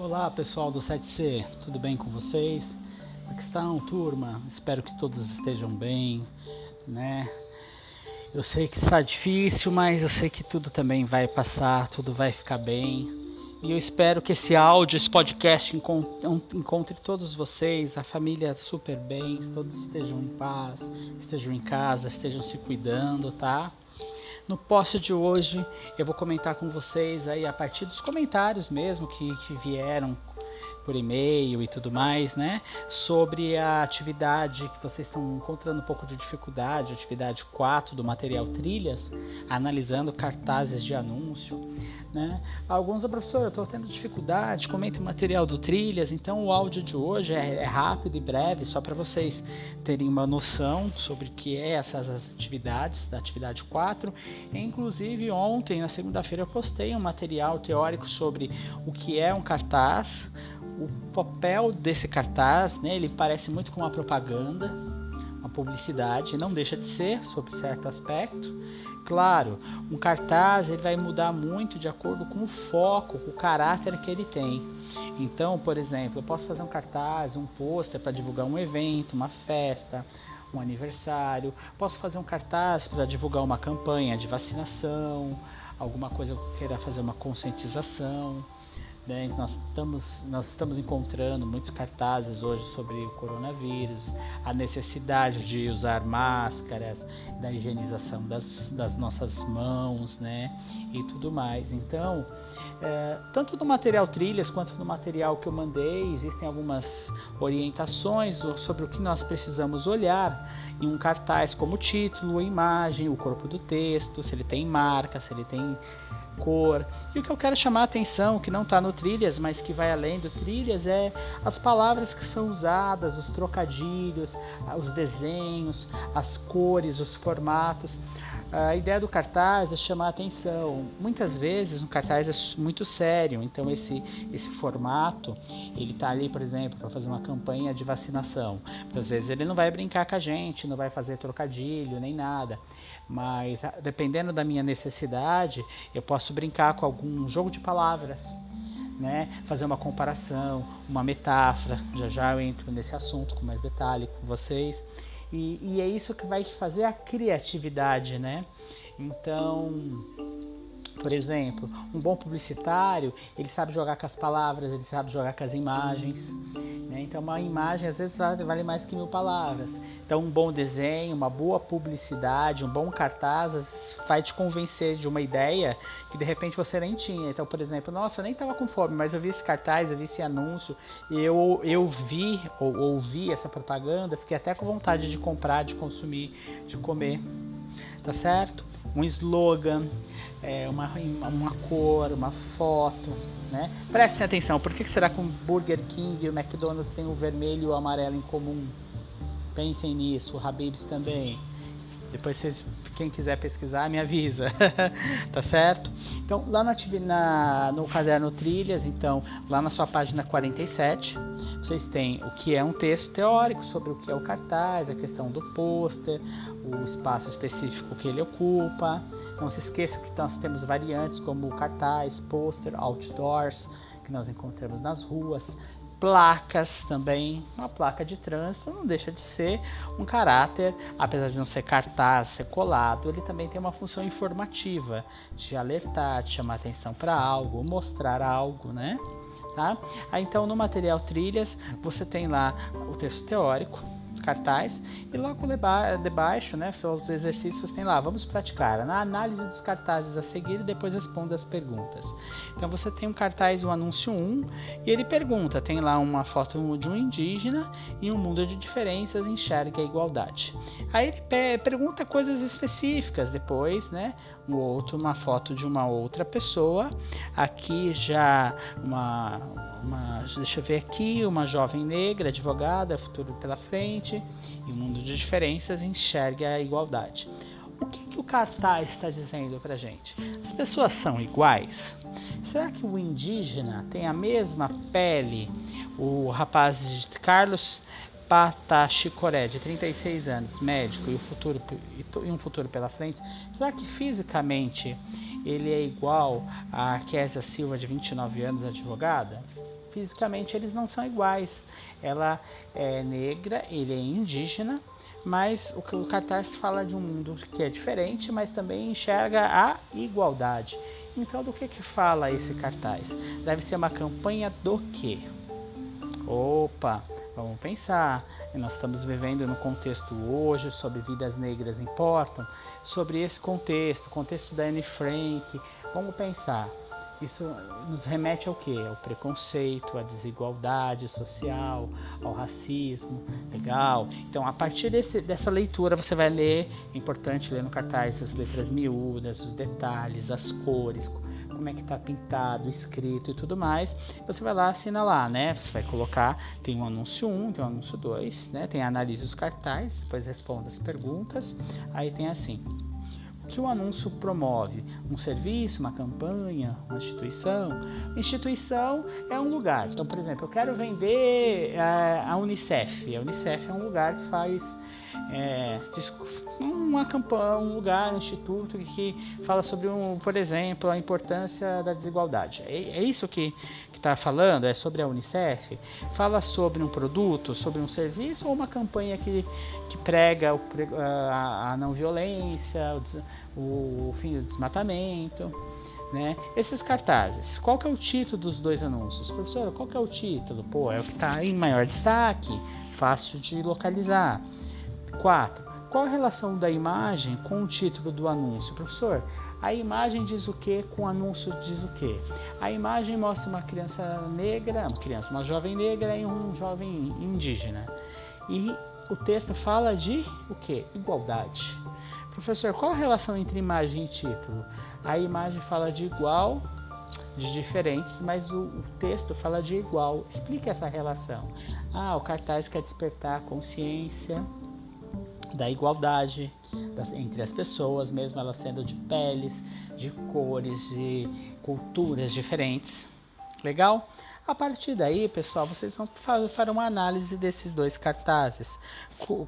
Olá pessoal do 7C, tudo bem com vocês? Como é estão, turma? Espero que todos estejam bem, né? Eu sei que está difícil, mas eu sei que tudo também vai passar, tudo vai ficar bem. E eu espero que esse áudio, esse podcast encontre todos vocês, a família super bem, todos estejam em paz, estejam em casa, estejam se cuidando, tá? No post de hoje eu vou comentar com vocês aí a partir dos comentários mesmo que, que vieram por e-mail e tudo mais, né? Sobre a atividade que vocês estão encontrando um pouco de dificuldade, atividade 4 do material Trilhas, analisando cartazes de anúncio, né? Alguns, professor, eu estou tendo dificuldade, comenta o material do Trilhas, então o áudio de hoje é, é rápido e breve, só para vocês terem uma noção sobre o que é essas atividades, da atividade 4. inclusive, ontem, na segunda-feira, eu postei um material teórico sobre o que é um cartaz, o papel desse cartaz, né, ele parece muito com uma propaganda, uma publicidade, não deixa de ser, sob certo aspecto. Claro, um cartaz ele vai mudar muito de acordo com o foco, com o caráter que ele tem. Então, por exemplo, eu posso fazer um cartaz, um pôster para divulgar um evento, uma festa, um aniversário. Posso fazer um cartaz para divulgar uma campanha de vacinação, alguma coisa que eu queira fazer uma conscientização. Né? Nós, estamos, nós estamos encontrando muitos cartazes hoje sobre o coronavírus, a necessidade de usar máscaras, da higienização das, das nossas mãos né? e tudo mais. Então, é, tanto no material trilhas quanto no material que eu mandei, existem algumas orientações sobre o que nós precisamos olhar em um cartaz, como título, a imagem, o corpo do texto, se ele tem marca, se ele tem cor. E o que eu quero chamar a atenção, que não está no trilhas, mas que vai além do trilhas, é as palavras que são usadas, os trocadilhos, os desenhos, as cores, os formatos. A ideia do cartaz é chamar a atenção. Muitas vezes um cartaz é muito sério, então esse, esse formato, ele está ali, por exemplo, para fazer uma campanha de vacinação. Muitas vezes ele não vai brincar com a gente, não vai fazer trocadilho nem nada. Mas dependendo da minha necessidade, eu posso brincar com algum jogo de palavras. Né? fazer uma comparação, uma metáfora. Já já eu entro nesse assunto com mais detalhe com vocês. E, e é isso que vai fazer a criatividade, né? Então, por exemplo, um bom publicitário, ele sabe jogar com as palavras, ele sabe jogar com as imagens. Né? Então, uma imagem às vezes vale mais que mil palavras. Então, um bom desenho, uma boa publicidade, um bom cartaz vai te convencer de uma ideia que de repente você nem tinha. Então, por exemplo, nossa, eu nem estava com fome, mas eu vi esse cartaz, eu vi esse anúncio, eu, eu vi ou ouvi essa propaganda, fiquei até com vontade de comprar, de consumir, de comer. Tá certo? Um slogan é, uma, uma cor, uma foto, né? Prestem atenção, por que será que o Burger King e o McDonald's têm o vermelho e o amarelo em comum? Pensem nisso, o Habib's também. Depois vocês, quem quiser pesquisar, me avisa, tá certo? Então, lá no, na, no caderno Trilhas, então, lá na sua página 47, vocês têm o que é um texto teórico sobre o que é o cartaz, a questão do pôster, o espaço específico que ele ocupa. Não se esqueça que nós temos variantes como cartaz, pôster, outdoors, que nós encontramos nas ruas, placas também. Uma placa de trânsito não deixa de ser um caráter, apesar de não ser cartaz, ser colado, ele também tem uma função informativa, de alertar, de chamar atenção para algo, mostrar algo, né? Tá? Então, no material trilhas, você tem lá o texto teórico, cartaz e logo debaixo, né, os exercícios tem lá, vamos praticar na análise dos cartazes a seguir depois responda as perguntas. Então você tem um cartaz, o anúncio 1, e ele pergunta, tem lá uma foto de um indígena e um mundo de diferenças enxerga a igualdade. Aí ele pergunta coisas específicas depois, né, o outro uma foto de uma outra pessoa, aqui já uma, uma deixa eu ver aqui, uma jovem negra, advogada, futuro pela frente, e um mundo de diferenças enxerga a igualdade. O que, que o cartaz está dizendo para gente? As pessoas são iguais? Será que o indígena tem a mesma pele? O rapaz de Carlos Patachicoré, de 36 anos, médico e, futuro, e um futuro pela frente, será que fisicamente ele é igual a Késia Silva, de 29 anos, advogada? fisicamente eles não são iguais. Ela é negra, ele é indígena, mas o, o cartaz fala de um mundo que é diferente, mas também enxerga a igualdade. Então, do que que fala esse cartaz? Deve ser uma campanha do quê? Opa, vamos pensar. Nós estamos vivendo no contexto hoje sobre vidas negras importam, sobre esse contexto, contexto da Anne Frank. Vamos pensar. Isso nos remete ao que? Ao preconceito, à desigualdade social, ao racismo. Legal? Então, a partir desse, dessa leitura, você vai ler, é importante ler no cartaz as letras miúdas, os detalhes, as cores, como é que está pintado, escrito e tudo mais. Você vai lá, assina lá, né? Você vai colocar, tem um anúncio 1, tem um anúncio 2, né? Tem analise os cartazes, depois responda as perguntas. Aí tem assim, que o anúncio promove? Um serviço, uma campanha, uma instituição? Instituição é um lugar. Então, por exemplo, eu quero vender a, a Unicef. A Unicef é um lugar que faz é, uma campanha, um lugar, um instituto que fala sobre, um, por exemplo, a importância da desigualdade. É, é isso que está falando? É sobre a Unicef? Fala sobre um produto, sobre um serviço ou uma campanha que, que prega o, a, a, não violência, o, o fim do desmatamento? Né? Esses cartazes, qual que é o título dos dois anúncios? Professor, qual que é o título? Pô, é o que está em maior destaque, fácil de localizar. 4. Qual a relação da imagem com o título do anúncio? Professor, a imagem diz o que com o anúncio diz o que? A imagem mostra uma criança negra, uma criança, uma jovem negra e um jovem indígena. E o texto fala de o que? Igualdade. Professor, qual a relação entre imagem e título? A imagem fala de igual, de diferentes, mas o, o texto fala de igual. Explique essa relação. Ah, o cartaz quer despertar consciência da igualdade das, entre as pessoas, mesmo elas sendo de peles, de cores, de culturas diferentes. Legal? A partir daí, pessoal, vocês vão fazer uma análise desses dois cartazes.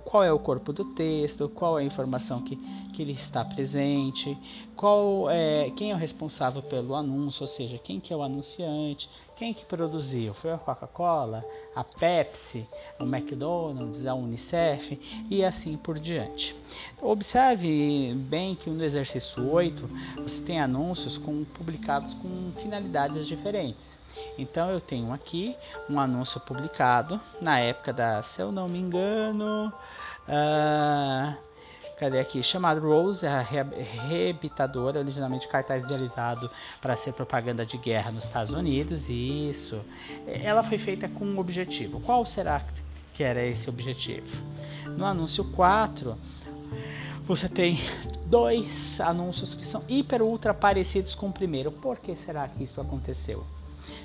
Qual é o corpo do texto, qual é a informação que, que ele está presente, qual é, quem é o responsável pelo anúncio, ou seja, quem que é o anunciante, quem que produziu? Foi a Coca-Cola, a Pepsi, o McDonald's, a Unicef e assim por diante. Observe bem que no exercício 8 você tem anúncios com, publicados com finalidades diferentes. Então eu tenho aqui um anúncio publicado na época da, se eu não me engano, uh, cadê aqui? Chamado Rose, a reabitadora, originalmente cartaz idealizado para ser propaganda de guerra nos Estados Unidos. Isso. Ela foi feita com um objetivo. Qual será que era esse objetivo? No anúncio 4, você tem dois anúncios que são hiper ultra parecidos com o primeiro. Por que será que isso aconteceu?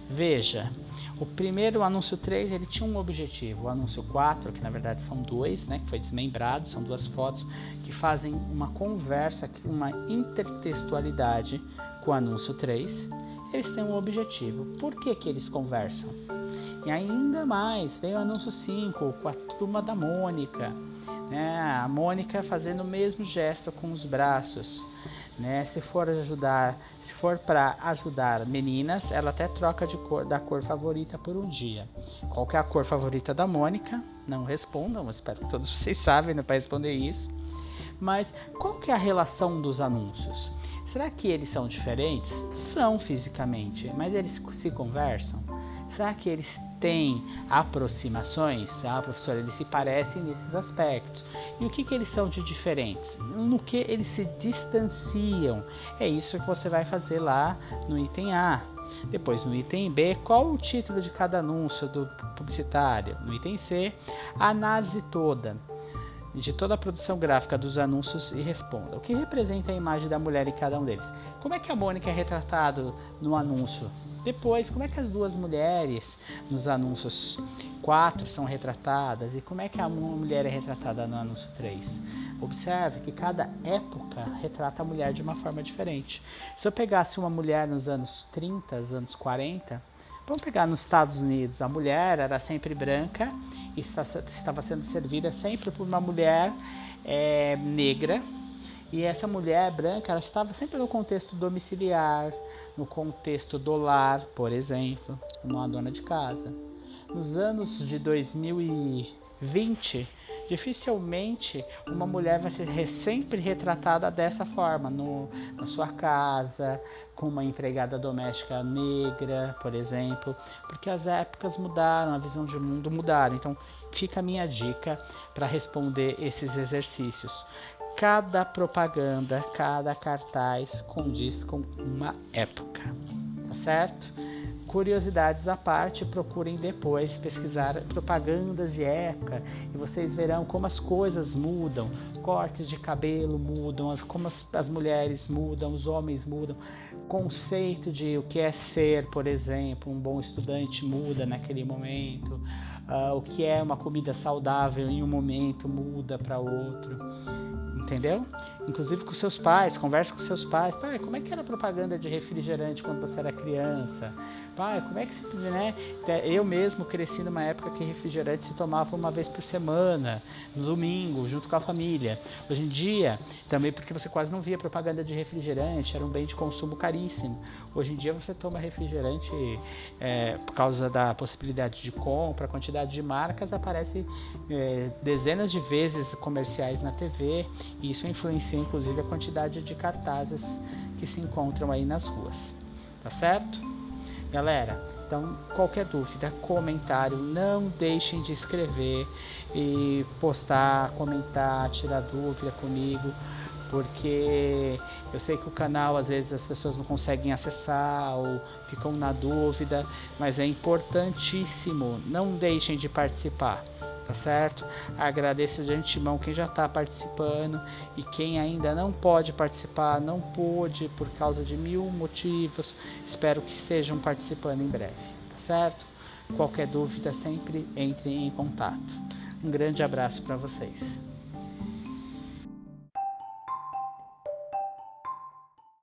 Veja, o primeiro, o anúncio 3, ele tinha um objetivo. O anúncio 4, que na verdade são dois, né, que foi desmembrado, são duas fotos que fazem uma conversa, uma intertextualidade com o anúncio 3. Eles têm um objetivo. Por que, que eles conversam? E ainda mais, veio o anúncio 5 com a turma da Mônica. Né? A Mônica fazendo o mesmo gesto com os braços. Né? Se for ajudar, se for para ajudar meninas, ela até troca de cor da cor favorita por um dia. Qual é a cor favorita da Mônica? Não respondam, espero que todos vocês sabem né, para responder isso. Mas qual que é a relação dos anúncios? Será que eles são diferentes? São fisicamente, mas eles se conversam? Será que eles têm aproximações? Ah, professor, eles se parecem nesses aspectos. E o que, que eles são de diferentes? No que eles se distanciam? É isso que você vai fazer lá no item A. Depois, no item B, qual o título de cada anúncio do publicitário? No item C, a análise toda de toda a produção gráfica dos anúncios e responda. O que representa a imagem da mulher em cada um deles? Como é que a Mônica é retratada no anúncio depois, como é que as duas mulheres nos anúncios 4 são retratadas e como é que a mulher é retratada no anúncio 3? Observe que cada época retrata a mulher de uma forma diferente. Se eu pegasse uma mulher nos anos 30, anos 40, vamos pegar nos Estados Unidos, a mulher era sempre branca e estava sendo servida sempre por uma mulher é, negra E essa mulher branca, ela estava sempre no contexto domiciliar, no contexto do lar, por exemplo, uma dona de casa. Nos anos de 2020, dificilmente uma mulher vai ser sempre retratada dessa forma, no, na sua casa, com uma empregada doméstica negra, por exemplo, porque as épocas mudaram, a visão de mundo mudaram. Então, fica a minha dica para responder esses exercícios. Cada propaganda, cada cartaz condiz com uma época, tá certo? Curiosidades à parte, procurem depois pesquisar propagandas de época e vocês verão como as coisas mudam, cortes de cabelo mudam, como as, as mulheres mudam, os homens mudam, conceito de o que é ser, por exemplo, um bom estudante muda naquele momento, uh, o que é uma comida saudável em um momento muda para outro entendeu? Inclusive com seus pais, converse com seus pais. Pai, como é que era a propaganda de refrigerante quando você era criança? Pai, como é que se, né? Eu mesmo cresci numa época que refrigerante se tomava uma vez por semana, no domingo, junto com a família. Hoje em dia, também porque você quase não via propaganda de refrigerante, era um bem de consumo caríssimo. Hoje em dia você toma refrigerante é, por causa da possibilidade de compra, quantidade de marcas, aparece é, dezenas de vezes comerciais na TV e isso influencia inclusive a quantidade de cartazes que se encontram aí nas ruas. Tá certo? Galera, então qualquer dúvida, comentário, não deixem de escrever e postar, comentar, tirar dúvida comigo, porque eu sei que o canal às vezes as pessoas não conseguem acessar ou ficam na dúvida, mas é importantíssimo, não deixem de participar tá certo? Agradeço de antemão quem já está participando e quem ainda não pode participar, não pôde por causa de mil motivos. Espero que estejam participando em breve, tá certo? Qualquer dúvida, sempre entre em contato. Um grande abraço para vocês.